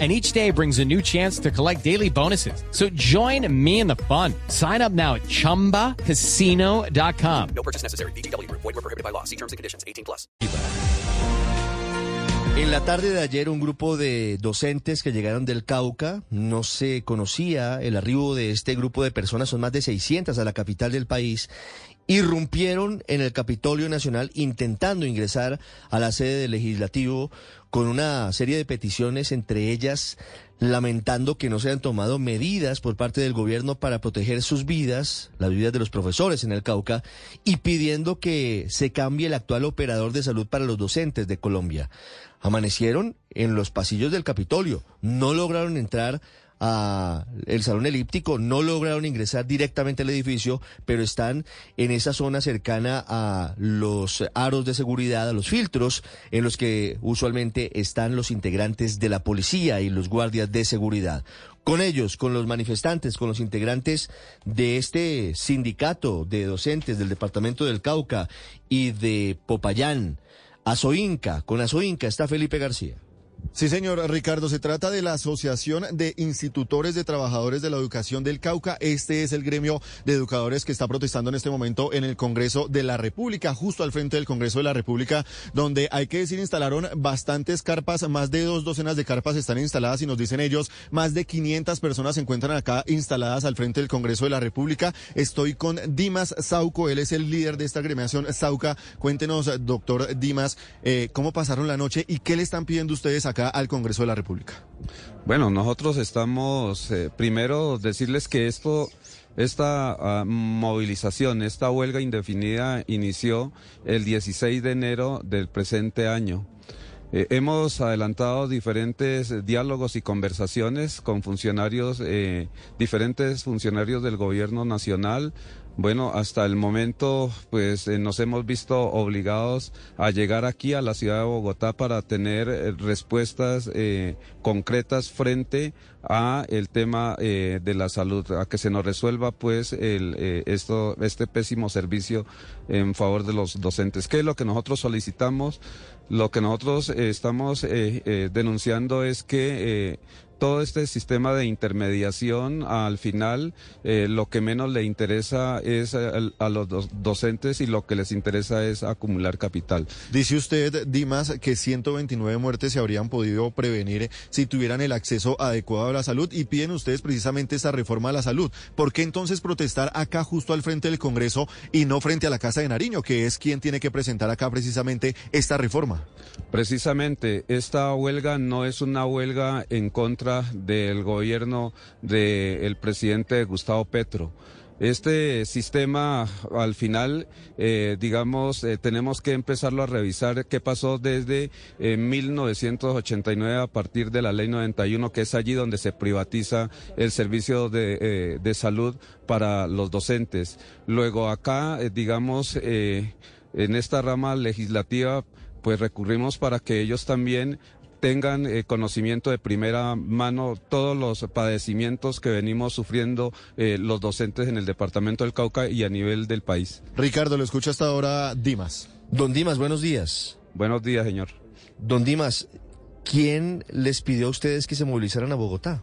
and each day brings a new chance to collect daily bonuses. So join me in the fun. Sign up now at ChumbaCasino.com. No purchase necessary. BGW. Void were prohibited by law. See terms and conditions. 18 plus. En la tarde de ayer, un grupo de docentes que llegaron del Cauca, no se conocía el arribo de este grupo de personas, son más de 600 a la capital del país, irrumpieron en el Capitolio Nacional intentando ingresar a la sede del legislativo con una serie de peticiones, entre ellas lamentando que no se han tomado medidas por parte del gobierno para proteger sus vidas, las vidas de los profesores en el Cauca, y pidiendo que se cambie el actual operador de salud para los docentes de Colombia. Amanecieron en los pasillos del Capitolio, no lograron entrar a el salón elíptico, no lograron ingresar directamente al edificio, pero están en esa zona cercana a los aros de seguridad, a los filtros en los que usualmente están los integrantes de la policía y los guardias de seguridad. Con ellos, con los manifestantes, con los integrantes de este sindicato de docentes del departamento del Cauca y de Popayán, Azoinca, con Azoinca está Felipe García. Sí, señor Ricardo, se trata de la Asociación de Institutores de Trabajadores de la Educación del Cauca. Este es el gremio de educadores que está protestando en este momento en el Congreso de la República, justo al frente del Congreso de la República, donde hay que decir instalaron bastantes carpas, más de dos docenas de carpas están instaladas y nos dicen ellos, más de 500 personas se encuentran acá instaladas al frente del Congreso de la República. Estoy con Dimas Sauco, él es el líder de esta gremiación Sauca. Cuéntenos, doctor Dimas, eh, cómo pasaron la noche y qué le están pidiendo ustedes al Congreso de la República? Bueno, nosotros estamos, eh, primero decirles que esto, esta uh, movilización, esta huelga indefinida inició el 16 de enero del presente año. Eh, hemos adelantado diferentes diálogos y conversaciones con funcionarios, eh, diferentes funcionarios del gobierno nacional, bueno, hasta el momento, pues eh, nos hemos visto obligados a llegar aquí a la ciudad de Bogotá para tener eh, respuestas eh, concretas frente a el tema de la salud, a que se nos resuelva, pues, el, esto, este pésimo servicio en favor de los docentes. ¿Qué es lo que nosotros solicitamos? Lo que nosotros estamos denunciando es que todo este sistema de intermediación, al final, eh, lo que menos le interesa es a, los docentes y lo que les interesa es acumular capital. Dice usted, Dimas, que 129 muertes se habrían podido prevenir si tuvieran el acceso adecuado a la salud y piden ustedes precisamente esta reforma a la salud. ¿Por qué entonces protestar acá justo al frente del Congreso y no frente a la Casa de Nariño, que es quien tiene que presentar acá precisamente esta reforma? Precisamente, esta huelga no es una huelga en contra del gobierno del presidente Gustavo Petro. Este sistema, al final, eh, digamos, eh, tenemos que empezarlo a revisar qué pasó desde 1989 eh, a partir de la ley 91, que es allí donde se privatiza el servicio de, de salud para los docentes. Luego acá, digamos, en esta rama legislativa, pues recurrimos para que ellos también tengan eh, conocimiento de primera mano todos los padecimientos que venimos sufriendo eh, los docentes en el departamento del Cauca y a nivel del país. Ricardo, lo escucha hasta ahora Dimas. Don Dimas, buenos días. Buenos días, señor. Don Dimas, ¿quién les pidió a ustedes que se movilizaran a Bogotá?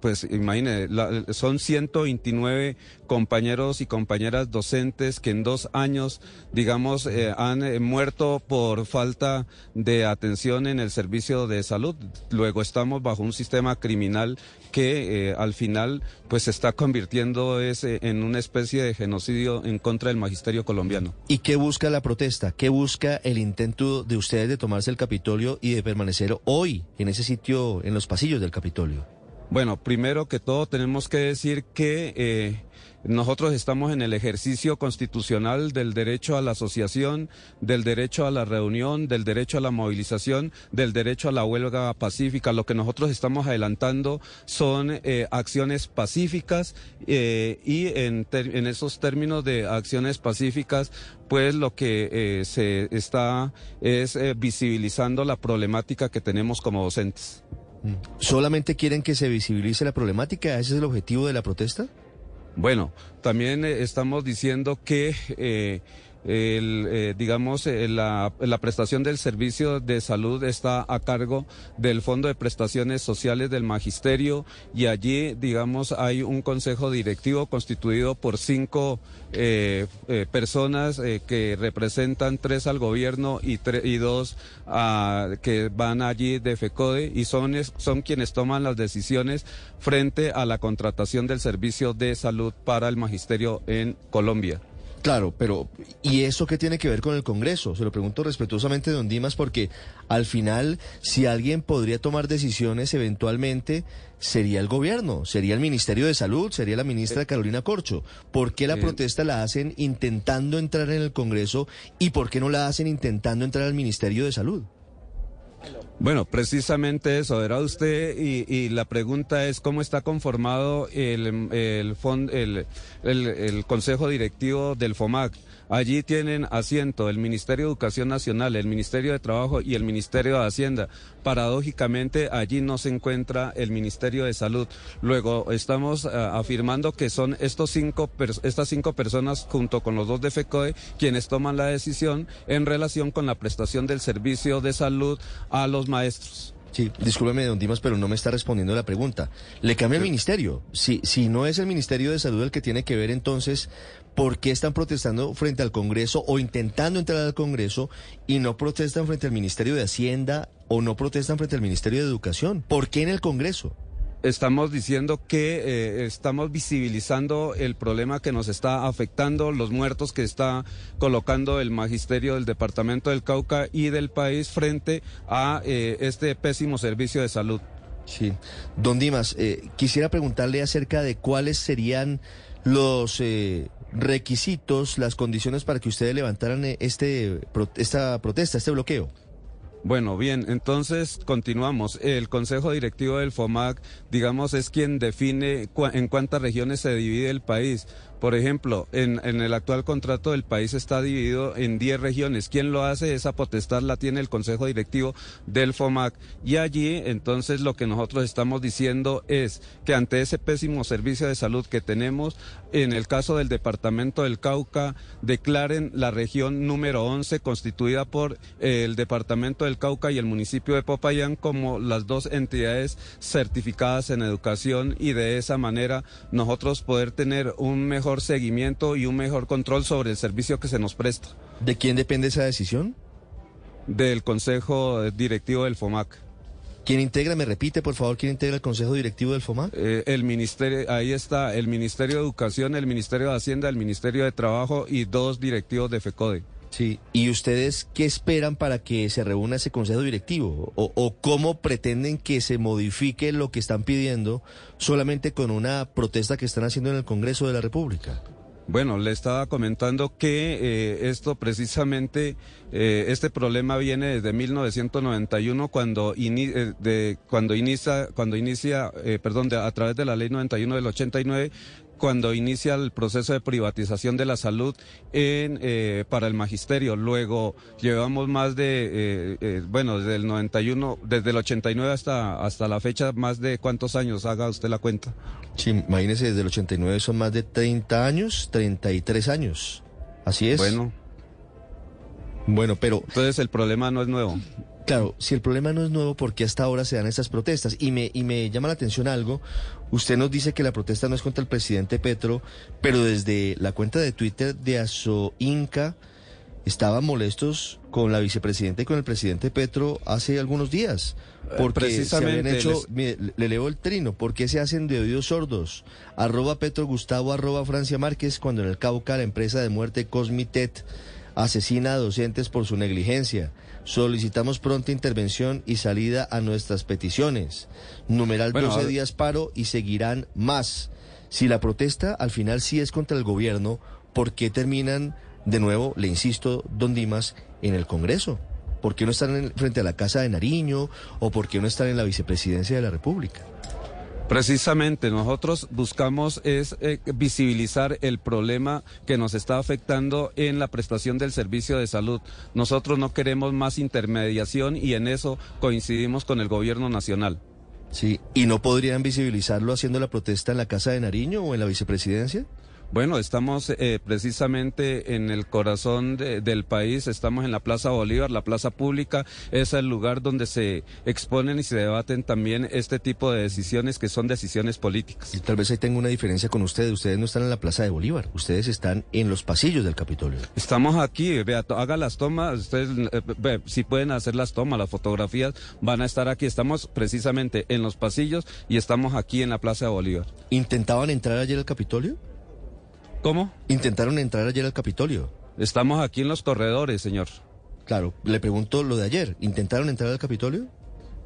Pues imagine, son 129 compañeros y compañeras docentes que en dos años, digamos, eh, han eh, muerto por falta de atención en el servicio de salud. Luego estamos bajo un sistema criminal que eh, al final pues se está convirtiendo ese en una especie de genocidio en contra del magisterio colombiano. ¿Y qué busca la protesta? ¿Qué busca el intento de ustedes de tomarse el Capitolio y de permanecer hoy en ese sitio, en los pasillos del Capitolio? Bueno, primero que todo tenemos que decir que eh, nosotros estamos en el ejercicio constitucional del derecho a la asociación, del derecho a la reunión, del derecho a la movilización, del derecho a la huelga pacífica. Lo que nosotros estamos adelantando son eh, acciones pacíficas eh, y en, en, esos términos de acciones pacíficas, pues lo que eh, se está es visibilizando la problemática que tenemos como docentes. ¿Solamente quieren que se visibilice la problemática? ¿Ese es el objetivo de la protesta? Bueno, también eh, estamos diciendo que eh, el, eh, digamos, eh, la, prestación del servicio de salud está a cargo del Fondo de Prestaciones Sociales del Magisterio y allí, digamos, hay un consejo directivo constituido por cinco eh, personas que representan tres al gobierno y, y dos que van allí de FECODE y son, son quienes toman las decisiones frente a la contratación del servicio de salud para el magisterio en Colombia. Claro, pero ¿y eso qué tiene que ver con el Congreso? Se lo pregunto respetuosamente, don Dimas, porque al final, si alguien podría tomar decisiones eventualmente, sería el gobierno, sería el Ministerio de Salud, sería la ministra Carolina Corcho. ¿Por qué la protesta la hacen intentando entrar en el Congreso y por qué no la hacen intentando entrar al Ministerio de Salud? Bueno, precisamente eso, era usted, y, la pregunta es cómo está conformado el, el, el, el Consejo Directivo del FOMAC. Allí tienen asiento el Ministerio de Educación Nacional, el Ministerio de Trabajo y el Ministerio de Hacienda. Paradójicamente, allí no se encuentra el Ministerio de Salud. Luego, estamos uh, afirmando que son estos cinco estas cinco personas, junto con los dos de FECOE, quienes toman la decisión en relación con la prestación del servicio de salud a los maestros. Sí, discúlpeme, don Dimas, pero no me está respondiendo la pregunta. Le cambia el ministerio. Si, si no es el Ministerio de Salud el que tiene que ver, entonces, ¿por qué están protestando frente al Congreso o intentando entrar al Congreso y no protestan frente al Ministerio de Hacienda o no protestan frente al Ministerio de Educación? ¿Por qué en el Congreso? Estamos diciendo que eh, estamos visibilizando el problema que nos está afectando, los muertos que está colocando el magisterio del departamento del Cauca y del país frente a eh, este pésimo servicio de salud. Sí. Don Dimas, eh, quisiera preguntarle acerca de cuáles serían los requisitos, las condiciones para que ustedes levantaran este, esta protesta, este bloqueo. Bueno, bien, entonces continuamos. El Consejo Directivo del FOMAC, digamos, es quien define en cuántas regiones se divide el país. Por ejemplo, en, el actual contrato del país está dividido en 10 regiones. ¿Quién lo hace? Esa potestad la tiene el Consejo Directivo del FOMAC. Y allí, entonces, lo que nosotros estamos diciendo es que ante ese pésimo servicio de salud que tenemos, en el caso del Departamento del Cauca, declaren la región número 11 constituida por el Departamento del Cauca y el municipio de Popayán como las dos entidades certificadas en educación y de esa manera nosotros poder tener un mejor seguimiento y un mejor control sobre el servicio que se nos presta. ¿De quién depende esa decisión? Del Consejo Directivo del FOMAC. ¿Quién integra? Me repite, por favor, ¿quién integra el Consejo Directivo del FOMAC? Eh, el Ministerio, ahí está, el Ministerio de Educación, el Ministerio de Hacienda, el Ministerio de Trabajo y dos directivos de FECODE. Sí, ¿y ustedes qué esperan para que se reúna ese consejo directivo? ¿O, ¿O, cómo pretenden que se modifique lo que están pidiendo solamente con una protesta que están haciendo en el Congreso de la República? Bueno, le estaba comentando que eh, esto precisamente, eh, este problema viene desde 1991 cuando, eh, de, cuando inicia, cuando inicia perdón, a través de la ley 91 del 89, cuando inicia el proceso de privatización de la salud en, eh, para el magisterio. Luego llevamos más de, eh, eh, bueno, desde el 91, desde el 89 hasta, hasta la fecha, más de cuántos años, haga usted la cuenta. Sí, imagínese, desde el 89 son más de 30 años, 33 años. Así es. Bueno. Bueno, pero... Entonces el problema no es nuevo. Claro, si el problema no es nuevo, ¿por qué hasta ahora se dan estas protestas? Y me, y me llama la atención algo. Usted nos dice que la protesta no es contra el presidente Petro, pero desde la cuenta de Twitter de Inca estaban molestos con la vicepresidenta y con el presidente Petro hace algunos días. Porque Precisamente se hecho, le leo el trino, ¿por qué se hacen de oídos sordos? Arroba Petro Gustavo, arroba Francia Márquez, cuando en el Cauca la empresa de muerte Cosmitet asesina a docentes por su negligencia. Solicitamos pronta intervención y salida a nuestras peticiones. Numeral Bueno, 12 ahora- días paro y seguirán más. Si la protesta al final sí es contra el gobierno, ¿por qué terminan de nuevo, le insisto, don Dimas, en el Congreso? ¿Por qué no están en- frente a la Casa de Nariño o por qué no están en la vicepresidencia de la República? Precisamente, nosotros buscamos es eh, visibilizar el problema que nos está afectando en la prestación del servicio de salud. Nosotros no queremos más intermediación y en eso coincidimos con el gobierno nacional. Sí, ¿y no podrían visibilizarlo haciendo la protesta en la Casa de Nariño o en la vicepresidencia? Bueno, estamos eh, precisamente en el corazón de- del país, estamos en la Plaza Bolívar, la plaza pública es el lugar donde se exponen y se debaten también este tipo de decisiones que son decisiones políticas. Y tal vez ahí tengo una diferencia con ustedes. Ustedes no están en la Plaza de Bolívar, ustedes están en los pasillos del Capitolio. Estamos aquí, vea, haga las tomas, ustedes eh, ve, si pueden hacer las tomas, las fotografías van a estar aquí. Estamos precisamente en los pasillos y estamos aquí en la Plaza de Bolívar. ¿Intentaban entrar ayer al Capitolio? ¿Cómo? ¿Intentaron entrar ayer al Capitolio? Estamos aquí en los corredores, señor. Claro, le pregunto lo de ayer. ¿Intentaron entrar al Capitolio?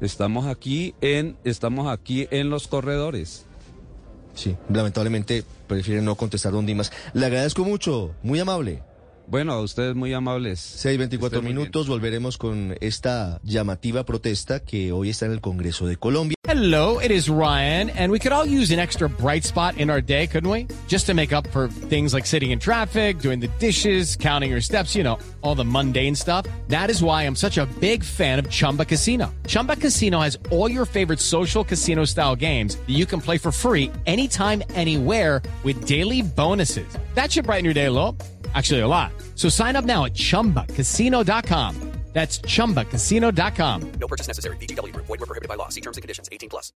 Estamos aquí en, estamos aquí en los corredores. Sí, lamentablemente prefieren no contestar don Dimas. Le agradezco mucho, muy amable. Bueno, a ustedes muy amables. 6.24 Estén minutos, volveremos con esta llamativa protesta que hoy está en el Congreso de Colombia. Hello, it is Ryan, and we could all use an extra bright spot in our day, couldn't we? Just to make up for things like sitting in traffic, doing the dishes, counting your steps, you know, all the mundane stuff. That is why I'm such a big fan of Chumba Casino. Chumba Casino has all your favorite social casino style games that you can play for free anytime, anywhere with daily bonuses. That should brighten your day a little. Actually, a lot. So sign up now at chumbacasino.com. That's chumbacasino.com. No purchase necessary. Group. Void were prohibited by law. See terms and conditions. 18 plus.